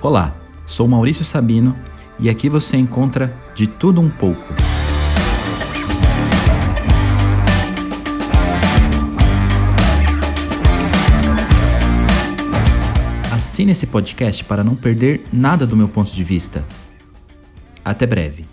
Olá, sou Maurício Sabino e aqui você encontra de tudo um pouco. Assine esse podcast para não perder nada do meu ponto de vista. Até breve.